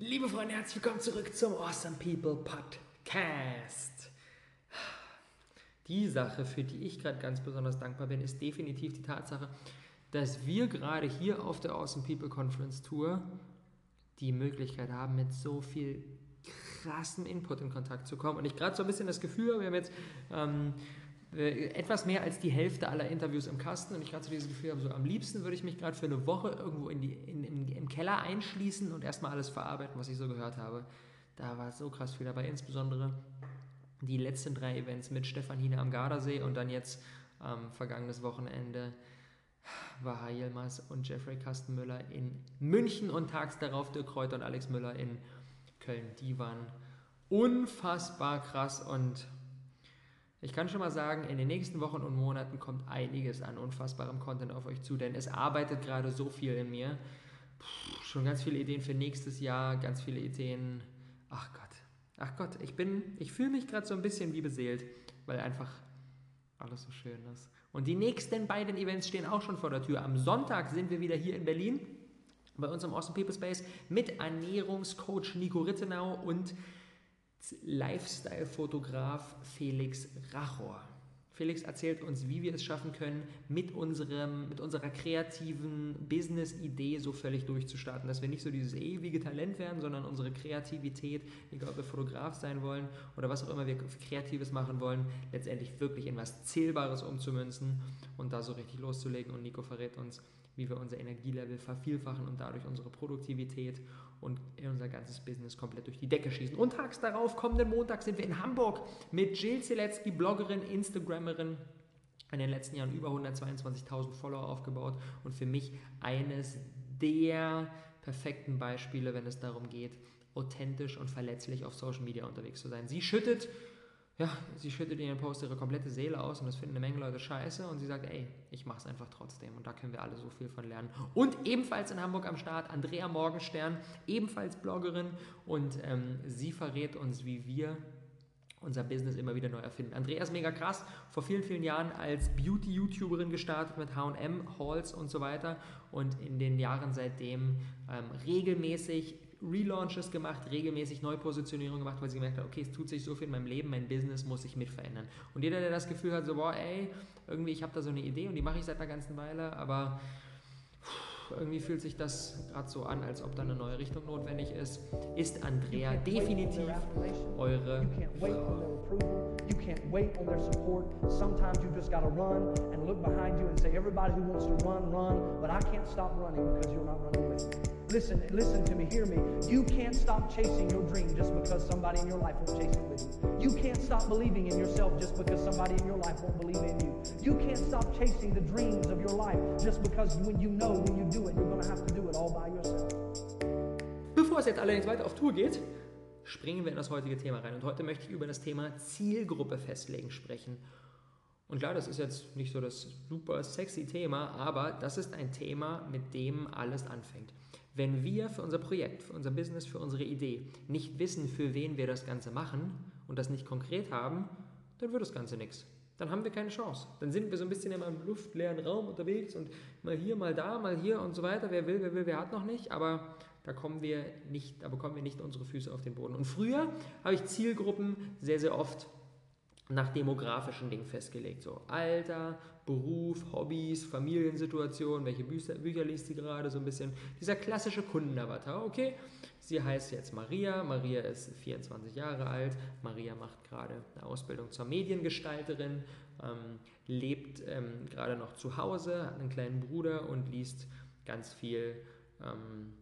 Liebe Freunde, herzlich willkommen zurück zum Awesome People Podcast. Die Sache, für die ich gerade ganz besonders dankbar bin, ist definitiv die Tatsache, dass wir gerade hier auf der Awesome People Conference Tour die Möglichkeit haben, mit so viel krassem Input in Kontakt zu kommen. Und ich gerade so ein bisschen das Gefühl habe, wir haben jetzt ähm, äh, etwas mehr als die Hälfte aller Interviews im Kasten und ich gerade so dieses Gefühl habe, so am liebsten würde ich mich gerade für eine Woche irgendwo in die, in, in, im Keller einschließen und erstmal alles verarbeiten, was ich so gehört habe. Da war so krass viel dabei, insbesondere die letzten drei Events mit Stefan Hine am Gardasee und dann jetzt ähm, vergangenes Wochenende war Yilmaz und Jeffrey Kastenmüller in München und tags darauf Dirk Kräuter und Alex Müller in Köln. Die waren unfassbar krass und ich kann schon mal sagen, in den nächsten Wochen und Monaten kommt einiges an unfassbarem Content auf euch zu, denn es arbeitet gerade so viel in mir. Puh, schon ganz viele Ideen für nächstes Jahr, ganz viele Ideen. Ach Gott, ach Gott, ich bin, ich fühle mich gerade so ein bisschen wie beseelt, weil einfach alles so schön ist. Und die nächsten beiden Events stehen auch schon vor der Tür. Am Sonntag sind wir wieder hier in Berlin bei uns im Awesome People Space mit Ernährungscoach Nico Rittenau und Lifestyle-Fotograf Felix Rachor. Felix erzählt uns, wie wir es schaffen können, mit, unserem, mit unserer kreativen Business-Idee so völlig durchzustarten, dass wir nicht so dieses ewige Talent werden, sondern unsere Kreativität, egal ob wir Fotograf sein wollen oder was auch immer wir Kreatives machen wollen, letztendlich wirklich in was Zählbares umzumünzen und da so richtig loszulegen. Und Nico verrät uns, wie wir unser Energielevel vervielfachen und dadurch unsere Produktivität und unser ganzes Business komplett durch die Decke schießen. Und tags darauf, kommenden Montag, sind wir in Hamburg mit Jill Zielecki, Bloggerin, Instagrammerin, in den letzten Jahren über 122.000 Follower aufgebaut und für mich eines der perfekten Beispiele, wenn es darum geht, authentisch und verletzlich auf Social Media unterwegs zu sein. Sie schüttet ja, sie schüttet in ihren Post ihre komplette Seele aus und das finden eine Menge Leute scheiße und sie sagt, ey, ich mach's einfach trotzdem und da können wir alle so viel von lernen. Und ebenfalls in Hamburg am Start Andrea Morgenstern, ebenfalls Bloggerin und ähm, sie verrät uns, wie wir unser Business immer wieder neu erfinden. Andrea ist mega krass, vor vielen, vielen Jahren als Beauty-YouTuberin gestartet mit H&M, Halls und so weiter und in den Jahren seitdem ähm, regelmäßig Relaunches gemacht, regelmäßig Neupositionierung gemacht, weil sie gemerkt hat, okay, es tut sich so viel in meinem Leben, mein Business muss sich mit verändern. Und jeder, der das Gefühl hat, so, boah, ey, irgendwie, ich habe da so eine Idee und die mache ich seit einer ganzen Weile, aber irgendwie fühlt sich das gerade so an, als ob da eine neue Richtung notwendig ist, ist Andrea definitiv eure Frau. You can't wait on their support. Sometimes you just got to run and look behind you and say, everybody who wants to run, run, but I can't stop running because you're not running with me. Listen, listen to me, hear me. You can't stop chasing your dream just because somebody in your life won't chase it with you. You can't stop believing in yourself just because somebody in your life won't believe in you. You can't stop chasing the dreams of your life just because when you know when you do it, you're going to have to do it all by yourself. Bevor es jetzt allerdings weiter auf Tour geht, springen wir in das heutige Thema rein. Und heute möchte ich über das Thema Zielgruppe festlegen sprechen. Und klar, das ist jetzt nicht so das super sexy Thema, aber das ist ein Thema, mit dem alles anfängt. Wenn wir für unser Projekt, für unser Business, für unsere Idee nicht wissen, für wen wir das Ganze machen und das nicht konkret haben, dann wird das Ganze nichts. Dann haben wir keine Chance. Dann sind wir so ein bisschen in einem luftleeren Raum unterwegs und mal hier, mal da, mal hier und so weiter. Wer will, wer will, wer hat noch nicht. Aber da kommen wir nicht, da bekommen wir nicht unsere Füße auf den Boden. Und früher habe ich Zielgruppen sehr, sehr oft nach demografischen Dingen festgelegt. So Alter, Beruf, Hobbys, Familiensituation, welche Bücher, Bücher liest sie gerade, so ein bisschen dieser klassische Kundenavatar. Okay, sie heißt jetzt Maria, Maria ist 24 Jahre alt, Maria macht gerade eine Ausbildung zur Mediengestalterin, ähm, lebt ähm, gerade noch zu Hause, hat einen kleinen Bruder und liest ganz viel. Ähm,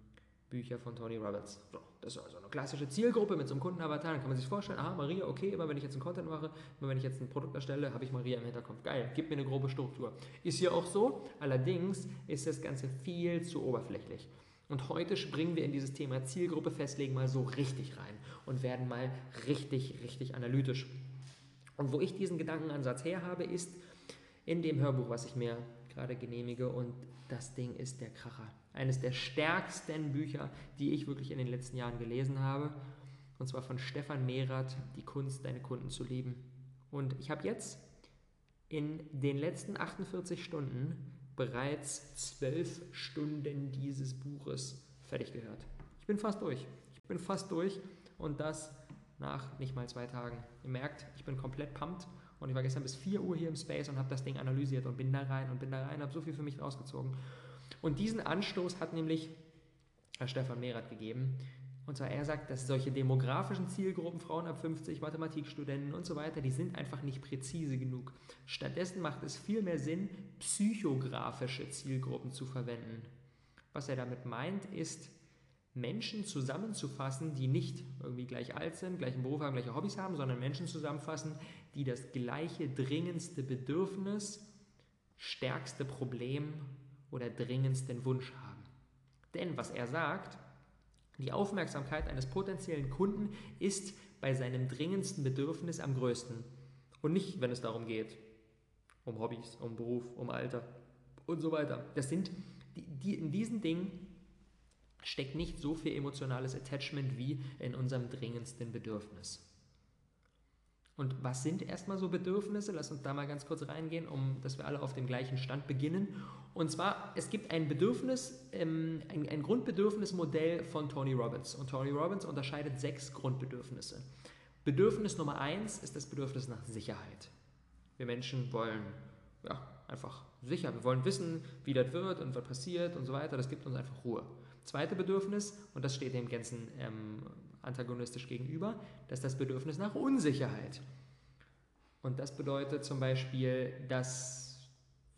Bücher von Tony Roberts. So, das ist also eine klassische Zielgruppe mit so einem Kundenavatar. Dann kann man sich vorstellen, aha, Maria, okay, immer wenn ich jetzt einen Content mache, immer wenn ich jetzt ein Produkt erstelle, habe ich Maria im Hinterkopf. Geil, gib mir eine grobe Struktur. Ist hier auch so, allerdings ist das Ganze viel zu oberflächlich. Und heute springen wir in dieses Thema Zielgruppe festlegen mal so richtig rein und werden mal richtig, richtig analytisch. Und wo ich diesen Gedankenansatz her habe, ist in dem Hörbuch, was ich mir gerade genehmige und das Ding ist der Kracher. Eines der stärksten Bücher, die ich wirklich in den letzten Jahren gelesen habe. Und zwar von Stefan Mehrath, Die Kunst, deine Kunden zu lieben. Und ich habe jetzt in den letzten 48 Stunden bereits zwölf Stunden dieses Buches fertig gehört. Ich bin fast durch. Ich bin fast durch und das nach nicht mal zwei Tagen. Ihr merkt, ich bin komplett pumped und ich war gestern bis 4 Uhr hier im Space und habe das Ding analysiert und bin da rein und bin da rein, habe so viel für mich rausgezogen. Und diesen Anstoß hat nämlich Herr Stefan Mehrath gegeben. Und zwar er sagt, dass solche demografischen Zielgruppen, Frauen ab 50, Mathematikstudenten und so weiter, die sind einfach nicht präzise genug. Stattdessen macht es viel mehr Sinn, psychografische Zielgruppen zu verwenden. Was er damit meint, ist, Menschen zusammenzufassen, die nicht irgendwie gleich alt sind, gleichen Beruf haben, gleiche Hobbys haben, sondern Menschen zusammenfassen, die das gleiche dringendste Bedürfnis, stärkste Problem oder dringendsten Wunsch haben. Denn was er sagt, die Aufmerksamkeit eines potenziellen Kunden ist bei seinem dringendsten Bedürfnis am größten. Und nicht, wenn es darum geht, um Hobbys, um Beruf, um Alter und so weiter. Das sind die, die in diesen Dingen steckt nicht so viel emotionales Attachment wie in unserem dringendsten Bedürfnis. Und was sind erstmal so Bedürfnisse? Lass uns da mal ganz kurz reingehen, um dass wir alle auf dem gleichen Stand beginnen. Und zwar, es gibt ein Bedürfnis, ähm, ein, ein Grundbedürfnismodell von Tony Robbins. Und Tony Robbins unterscheidet sechs Grundbedürfnisse. Bedürfnis Nummer eins ist das Bedürfnis nach Sicherheit. Wir Menschen wollen ja, einfach sicher. Wir wollen wissen, wie das wird und was passiert und so weiter. Das gibt uns einfach Ruhe. Zweite Bedürfnis, und das steht dem Ganzen ähm, antagonistisch gegenüber, das ist das Bedürfnis nach Unsicherheit. Und das bedeutet zum Beispiel, dass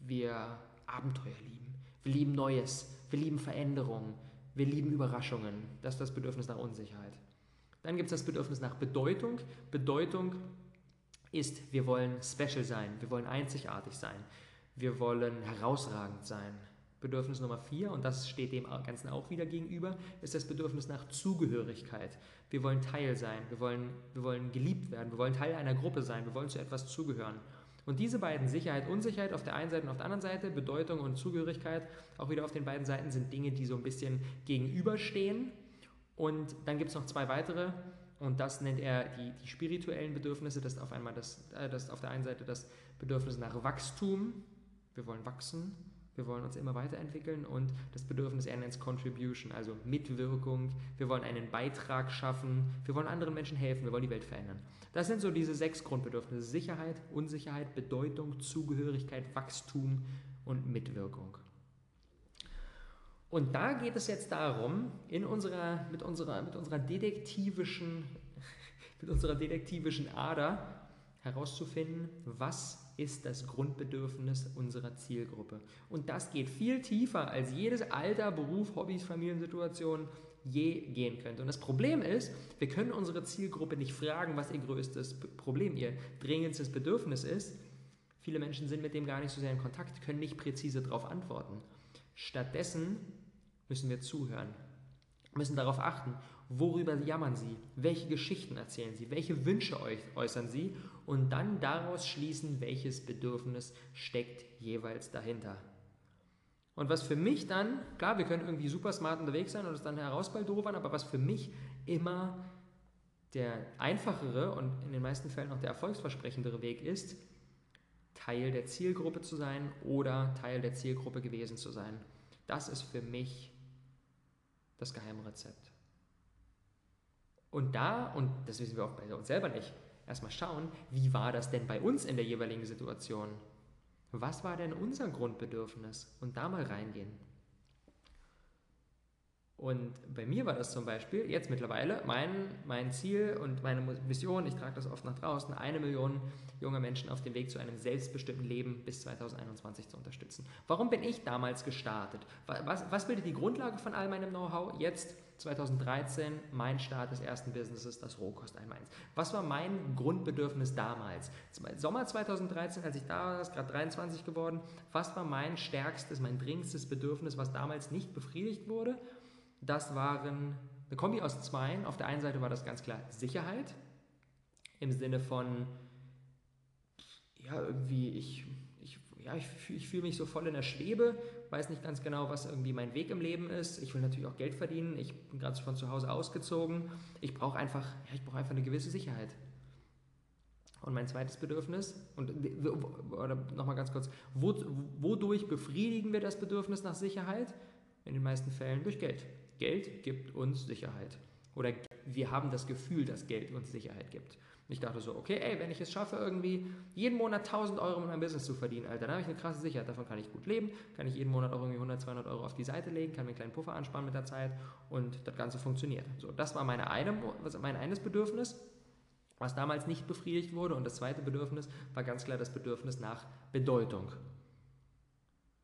wir Abenteuer lieben. Wir lieben Neues, wir lieben Veränderungen, wir lieben Überraschungen. Das ist das Bedürfnis nach Unsicherheit. Dann gibt es das Bedürfnis nach Bedeutung. Bedeutung ist, wir wollen special sein, wir wollen einzigartig sein, wir wollen herausragend sein. Bedürfnis Nummer vier, und das steht dem Ganzen auch wieder gegenüber, ist das Bedürfnis nach Zugehörigkeit. Wir wollen Teil sein, wir wollen, wir wollen geliebt werden, wir wollen Teil einer Gruppe sein, wir wollen zu etwas zugehören. Und diese beiden, Sicherheit, Unsicherheit auf der einen Seite und auf der anderen Seite, Bedeutung und Zugehörigkeit, auch wieder auf den beiden Seiten sind Dinge, die so ein bisschen gegenüberstehen. Und dann gibt es noch zwei weitere, und das nennt er die, die spirituellen Bedürfnisse. Das ist auf einmal das, äh, das auf der einen Seite das Bedürfnis nach Wachstum. Wir wollen wachsen wir wollen uns immer weiterentwickeln und das Bedürfnis, er nennt es Contribution, also Mitwirkung. Wir wollen einen Beitrag schaffen. Wir wollen anderen Menschen helfen. Wir wollen die Welt verändern. Das sind so diese sechs Grundbedürfnisse. Sicherheit, Unsicherheit, Bedeutung, Zugehörigkeit, Wachstum und Mitwirkung. Und da geht es jetzt darum, in unserer, mit, unserer, mit, unserer detektivischen, mit unserer detektivischen Ader herauszufinden, was ist das Grundbedürfnis unserer Zielgruppe. Und das geht viel tiefer, als jedes Alter, Beruf, Hobbys, Familiensituation je gehen könnte. Und das Problem ist, wir können unsere Zielgruppe nicht fragen, was ihr größtes Problem, ihr dringendstes Bedürfnis ist. Viele Menschen sind mit dem gar nicht so sehr in Kontakt, können nicht präzise darauf antworten. Stattdessen müssen wir zuhören, müssen darauf achten Worüber jammern Sie? Welche Geschichten erzählen Sie? Welche Wünsche äußern Sie? Und dann daraus schließen, welches Bedürfnis steckt jeweils dahinter. Und was für mich dann, klar, wir können irgendwie super smart unterwegs sein und es dann herausbaldowern, aber was für mich immer der einfachere und in den meisten Fällen auch der erfolgsversprechendere Weg ist, Teil der Zielgruppe zu sein oder Teil der Zielgruppe gewesen zu sein. Das ist für mich das Geheimrezept. Und da, und das wissen wir auch bei uns selber nicht, erstmal schauen, wie war das denn bei uns in der jeweiligen Situation? Was war denn unser Grundbedürfnis? Und da mal reingehen. Und bei mir war das zum Beispiel jetzt mittlerweile mein, mein Ziel und meine Mission, ich trage das oft nach draußen, eine Million junge Menschen auf dem Weg zu einem selbstbestimmten Leben bis 2021 zu unterstützen. Warum bin ich damals gestartet? Was, was bildet die Grundlage von all meinem Know-how? Jetzt 2013 mein Start des ersten Businesses, das Rohkost eins. Was war mein Grundbedürfnis damals? Sommer 2013, als ich da war, ist gerade 23 geworden, was war mein stärkstes, mein dringendstes Bedürfnis, was damals nicht befriedigt wurde? Das waren eine Kombi aus zweien. Auf der einen Seite war das ganz klar Sicherheit, im Sinne von, ja, irgendwie, ich, ich, ja, ich, ich fühle mich so voll in der Schwebe, weiß nicht ganz genau, was irgendwie mein Weg im Leben ist. Ich will natürlich auch Geld verdienen. Ich bin gerade von zu Hause ausgezogen. Ich brauche einfach, ja, ich brauche einfach eine gewisse Sicherheit. Und mein zweites Bedürfnis, und oder nochmal ganz kurz, wodurch befriedigen wir das Bedürfnis nach Sicherheit? In den meisten Fällen durch Geld. Geld gibt uns Sicherheit. Oder wir haben das Gefühl, dass Geld uns Sicherheit gibt. Ich dachte so, okay, ey, wenn ich es schaffe, irgendwie jeden Monat 1000 Euro mit meinem Business zu verdienen, Alter, dann habe ich eine krasse Sicherheit. Davon kann ich gut leben, kann ich jeden Monat auch irgendwie 100, 200 Euro auf die Seite legen, kann mir einen kleinen Puffer ansparen mit der Zeit und das Ganze funktioniert. So, das war meine eine, mein eines Bedürfnis, was damals nicht befriedigt wurde. Und das zweite Bedürfnis war ganz klar das Bedürfnis nach Bedeutung.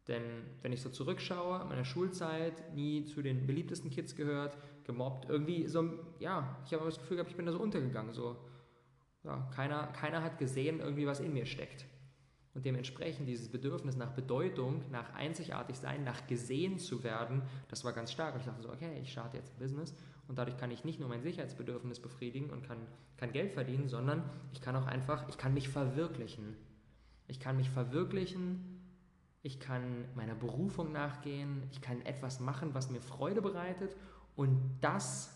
Denn wenn ich so zurückschaue, meine Schulzeit, nie zu den beliebtesten Kids gehört, gemobbt, irgendwie so, ja, ich habe das Gefühl gehabt, ich bin da so untergegangen, so ja, keiner, keiner hat gesehen, irgendwie was in mir steckt. Und dementsprechend dieses Bedürfnis nach Bedeutung, nach einzigartig sein, nach gesehen zu werden, das war ganz stark. Und ich dachte so, okay, ich starte jetzt ein Business und dadurch kann ich nicht nur mein Sicherheitsbedürfnis befriedigen und kann, kann Geld verdienen, sondern ich kann auch einfach, ich kann mich verwirklichen. Ich kann mich verwirklichen, ich kann meiner Berufung nachgehen, ich kann etwas machen, was mir Freude bereitet und das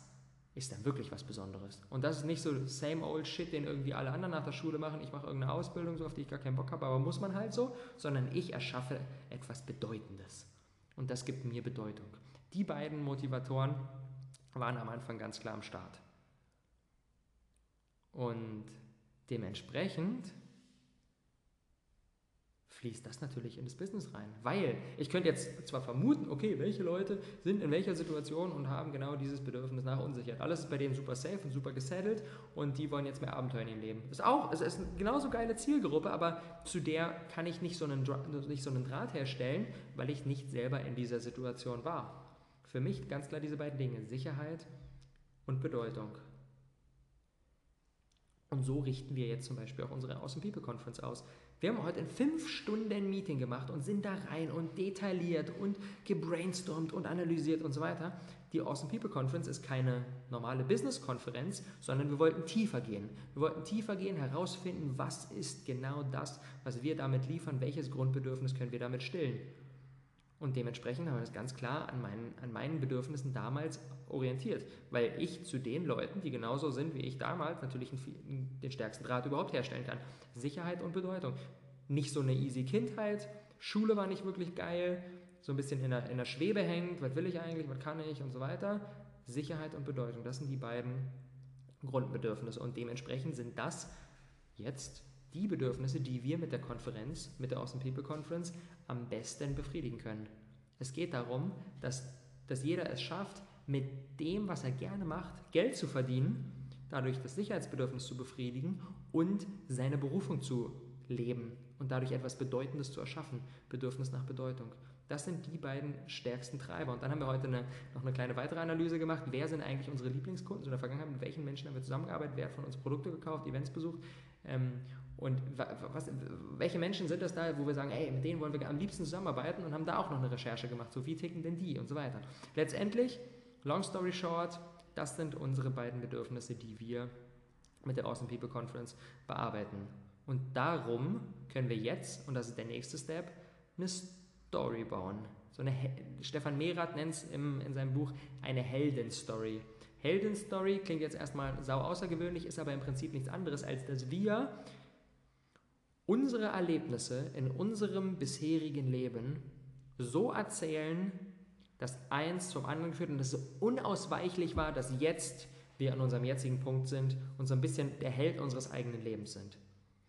ist dann wirklich was Besonderes. Und das ist nicht so same old shit, den irgendwie alle anderen nach der Schule machen. Ich mache irgendeine Ausbildung, so auf die ich gar keinen Bock habe, aber muss man halt so, sondern ich erschaffe etwas Bedeutendes. Und das gibt mir Bedeutung. Die beiden Motivatoren waren am Anfang ganz klar am Start. Und dementsprechend fließt das natürlich in das Business rein. Weil ich könnte jetzt zwar vermuten, okay, welche Leute sind in welcher Situation und haben genau dieses Bedürfnis nach Unsicherheit. Alles ist bei denen super safe und super gesettelt und die wollen jetzt mehr Abenteuer in ihrem Leben. Ist auch, es ist eine genauso geile Zielgruppe, aber zu der kann ich nicht so, einen, nicht so einen Draht herstellen, weil ich nicht selber in dieser Situation war. Für mich ganz klar diese beiden Dinge, Sicherheit und Bedeutung. Und so richten wir jetzt zum Beispiel auch unsere Awesome People Conference aus. Wir haben heute ein 5 Stunden Meeting gemacht und sind da rein und detailliert und gebrainstormt und analysiert und so weiter. Die Awesome People Conference ist keine normale Business-Konferenz, sondern wir wollten tiefer gehen. Wir wollten tiefer gehen, herausfinden, was ist genau das, was wir damit liefern, welches Grundbedürfnis können wir damit stillen. Und dementsprechend haben wir das ganz klar an meinen, an meinen Bedürfnissen damals orientiert, weil ich zu den Leuten, die genauso sind wie ich damals, natürlich den stärksten Draht überhaupt herstellen kann. Sicherheit und Bedeutung. Nicht so eine easy Kindheit, Schule war nicht wirklich geil, so ein bisschen in der, in der Schwebe hängt, was will ich eigentlich, was kann ich? Und so weiter. Sicherheit und Bedeutung, das sind die beiden Grundbedürfnisse. Und dementsprechend sind das jetzt die Bedürfnisse, die wir mit der Konferenz, mit der Awesome People Conference am besten befriedigen können. Es geht darum, dass, dass jeder es schafft, mit dem, was er gerne macht, Geld zu verdienen, dadurch das Sicherheitsbedürfnis zu befriedigen und seine Berufung zu leben und dadurch etwas Bedeutendes zu erschaffen, Bedürfnis nach Bedeutung. Das sind die beiden stärksten Treiber. Und dann haben wir heute eine, noch eine kleine weitere Analyse gemacht. Wer sind eigentlich unsere Lieblingskunden in der Vergangenheit? Mit welchen Menschen haben wir zusammengearbeitet? Wer hat von uns Produkte gekauft, Events besucht? Ähm, und was, welche Menschen sind das da, wo wir sagen, ey, mit denen wollen wir am liebsten zusammenarbeiten und haben da auch noch eine Recherche gemacht, so wie ticken denn die und so weiter. Letztendlich, long story short, das sind unsere beiden Bedürfnisse, die wir mit der Awesome People Conference bearbeiten. Und darum können wir jetzt, und das ist der nächste Step, eine Story bauen. So eine Stefan Mehrath nennt es in seinem Buch eine Heldenstory. Heldenstory klingt jetzt erstmal sau außergewöhnlich, ist aber im Prinzip nichts anderes, als dass wir unsere Erlebnisse in unserem bisherigen Leben so erzählen, dass eins zum anderen führt und dass es unausweichlich war, dass jetzt wir an unserem jetzigen Punkt sind und so ein bisschen der Held unseres eigenen Lebens sind.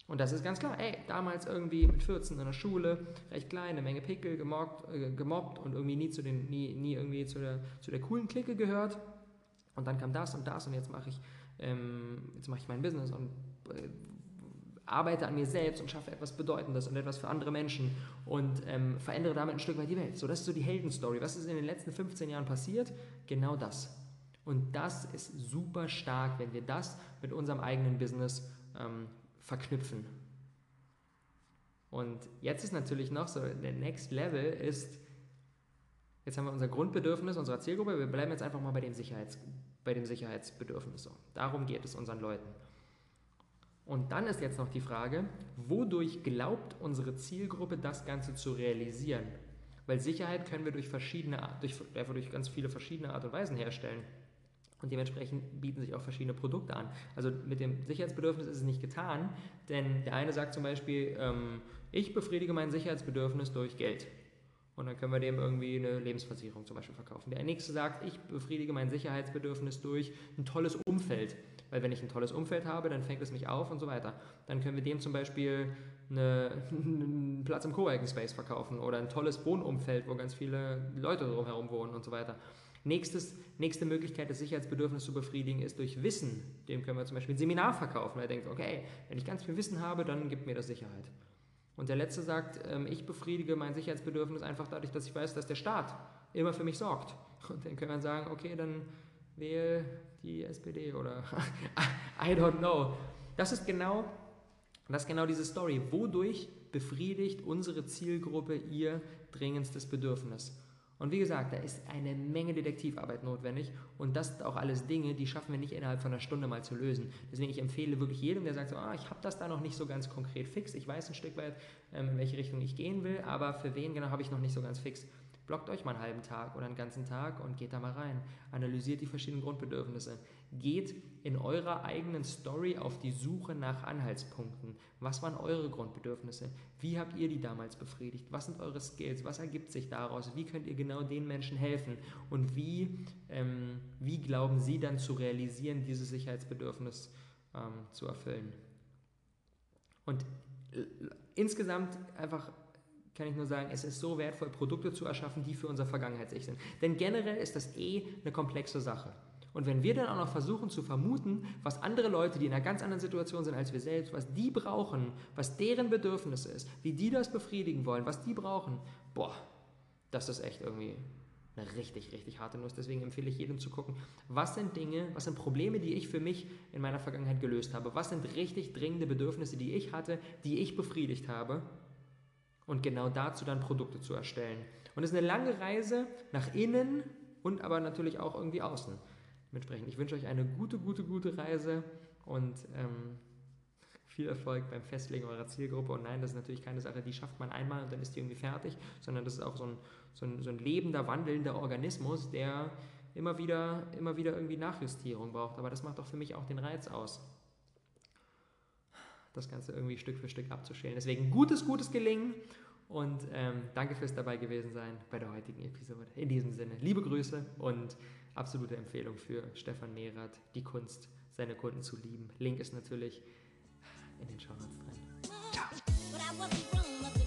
Und das ist ganz klar, ey, damals irgendwie mit 14 in der Schule, recht klein, eine Menge Pickel, gemobbt, äh, gemobbt und irgendwie nie, zu den, nie, nie irgendwie zu der, zu der coolen Clique gehört. Und dann kam das und das und jetzt mache ich, ähm, jetzt ich mein Business und äh, arbeite an mir selbst und schaffe etwas Bedeutendes und etwas für andere Menschen und ähm, verändere damit ein Stück weit die Welt. So, das ist so die Heldenstory. Was ist in den letzten 15 Jahren passiert? Genau das. Und das ist super stark, wenn wir das mit unserem eigenen Business ähm, verknüpfen. Und jetzt ist natürlich noch so, der Next Level ist, jetzt haben wir unser Grundbedürfnis unserer Zielgruppe, wir bleiben jetzt einfach mal bei dem, Sicherheits, bei dem Sicherheitsbedürfnis. So. Darum geht es unseren Leuten. Und dann ist jetzt noch die Frage, wodurch glaubt unsere Zielgruppe das Ganze zu realisieren? Weil Sicherheit können wir durch verschiedene, durch, durch ganz viele verschiedene Art und Weisen herstellen. Und dementsprechend bieten sich auch verschiedene Produkte an. Also mit dem Sicherheitsbedürfnis ist es nicht getan, denn der eine sagt zum Beispiel, ähm, ich befriedige mein Sicherheitsbedürfnis durch Geld. Und dann können wir dem irgendwie eine Lebensversicherung zum Beispiel verkaufen. Der nächste sagt, ich befriedige mein Sicherheitsbedürfnis durch ein tolles Umfeld. Weil wenn ich ein tolles Umfeld habe, dann fängt es mich auf und so weiter. Dann können wir dem zum Beispiel eine, einen Platz im Coworking Space verkaufen oder ein tolles Wohnumfeld, wo ganz viele Leute drumherum wohnen und so weiter. Nächstes, nächste Möglichkeit, das Sicherheitsbedürfnis zu befriedigen, ist durch Wissen. Dem können wir zum Beispiel ein Seminar verkaufen. Er denkt, okay, wenn ich ganz viel Wissen habe, dann gibt mir das Sicherheit. Und der letzte sagt, ähm, ich befriedige mein Sicherheitsbedürfnis einfach dadurch, dass ich weiß, dass der Staat immer für mich sorgt. Und dann können wir sagen, okay, dann wähle die SPD oder I don't know. Das ist genau, das ist genau diese Story. Wodurch befriedigt unsere Zielgruppe ihr dringendstes Bedürfnis? Und wie gesagt, da ist eine Menge Detektivarbeit notwendig und das sind auch alles Dinge, die schaffen wir nicht innerhalb von einer Stunde mal zu lösen. Deswegen ich empfehle wirklich jedem, der sagt, so, ah, ich habe das da noch nicht so ganz konkret fix, ich weiß ein Stück weit, ähm, in welche Richtung ich gehen will, aber für wen genau habe ich noch nicht so ganz fix. Blockt euch mal einen halben Tag oder einen ganzen Tag und geht da mal rein. Analysiert die verschiedenen Grundbedürfnisse. Geht in eurer eigenen Story auf die Suche nach Anhaltspunkten. Was waren eure Grundbedürfnisse? Wie habt ihr die damals befriedigt? Was sind eure Skills? Was ergibt sich daraus? Wie könnt ihr genau den Menschen helfen? Und wie, ähm, wie glauben sie dann zu realisieren, dieses Sicherheitsbedürfnis ähm, zu erfüllen? Und äh, insgesamt einfach kann ich nur sagen, es ist so wertvoll, Produkte zu erschaffen, die für unser Vergangenheits-Ich sind. Denn generell ist das eh eine komplexe Sache. Und wenn wir dann auch noch versuchen zu vermuten, was andere Leute, die in einer ganz anderen Situation sind als wir selbst, was die brauchen, was deren Bedürfnis ist, wie die das befriedigen wollen, was die brauchen, boah, das ist echt irgendwie eine richtig, richtig harte Nuss. Deswegen empfehle ich jedem zu gucken, was sind Dinge, was sind Probleme, die ich für mich in meiner Vergangenheit gelöst habe, was sind richtig dringende Bedürfnisse, die ich hatte, die ich befriedigt habe und genau dazu dann Produkte zu erstellen. Und es ist eine lange Reise nach innen und aber natürlich auch irgendwie außen. Dementsprechend, ich wünsche euch eine gute, gute, gute Reise und ähm, viel Erfolg beim Festlegen eurer Zielgruppe. Und nein, das ist natürlich keine Sache, die schafft man einmal und dann ist die irgendwie fertig, sondern das ist auch so ein, so ein, so ein lebender, wandelnder Organismus, der immer wieder, immer wieder irgendwie Nachjustierung braucht. Aber das macht doch für mich auch den Reiz aus das Ganze irgendwie Stück für Stück abzuschälen. Deswegen gutes, gutes Gelingen und ähm, danke fürs dabei gewesen sein bei der heutigen Episode. In diesem Sinne, liebe Grüße und absolute Empfehlung für Stefan Mehrath, die Kunst, seine Kunden zu lieben. Link ist natürlich in den Show Notes drin. Ciao.